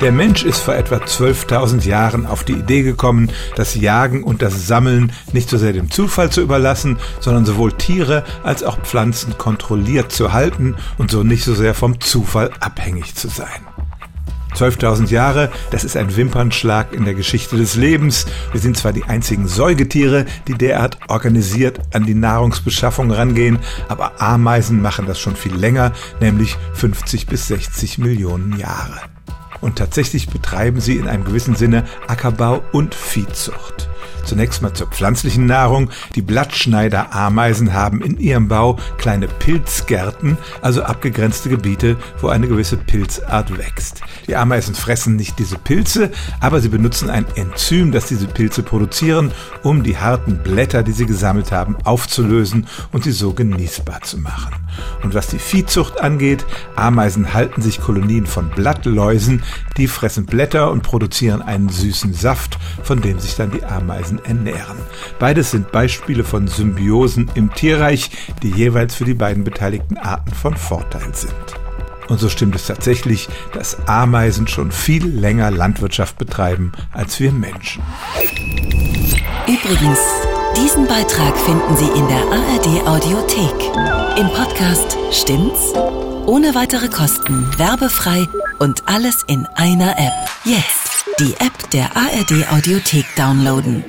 Der Mensch ist vor etwa 12.000 Jahren auf die Idee gekommen, das Jagen und das Sammeln nicht so sehr dem Zufall zu überlassen, sondern sowohl Tiere als auch Pflanzen kontrolliert zu halten und so nicht so sehr vom Zufall abhängig zu sein. 12.000 Jahre, das ist ein Wimpernschlag in der Geschichte des Lebens. Wir sind zwar die einzigen Säugetiere, die derart organisiert an die Nahrungsbeschaffung rangehen, aber Ameisen machen das schon viel länger, nämlich 50 bis 60 Millionen Jahre. Und tatsächlich betreiben sie in einem gewissen Sinne Ackerbau und Viehzucht. Zunächst mal zur pflanzlichen Nahrung. Die Blattschneiderameisen haben in ihrem Bau kleine Pilzgärten, also abgegrenzte Gebiete, wo eine gewisse Pilzart wächst. Die Ameisen fressen nicht diese Pilze, aber sie benutzen ein Enzym, das diese Pilze produzieren, um die harten Blätter, die sie gesammelt haben, aufzulösen und sie so genießbar zu machen. Und was die Viehzucht angeht, Ameisen halten sich Kolonien von Blattläusen, die fressen Blätter und produzieren einen süßen Saft, von dem sich dann die Ameisen ernähren. Beides sind Beispiele von Symbiosen im Tierreich, die jeweils für die beiden beteiligten Arten von Vorteil sind. Und so stimmt es tatsächlich, dass Ameisen schon viel länger Landwirtschaft betreiben als wir Menschen. Übrigens, diesen Beitrag finden Sie in der ARD Audiothek. Im Podcast Stimmt's? Ohne weitere Kosten, werbefrei und alles in einer App. Jetzt die App der ARD Audiothek downloaden.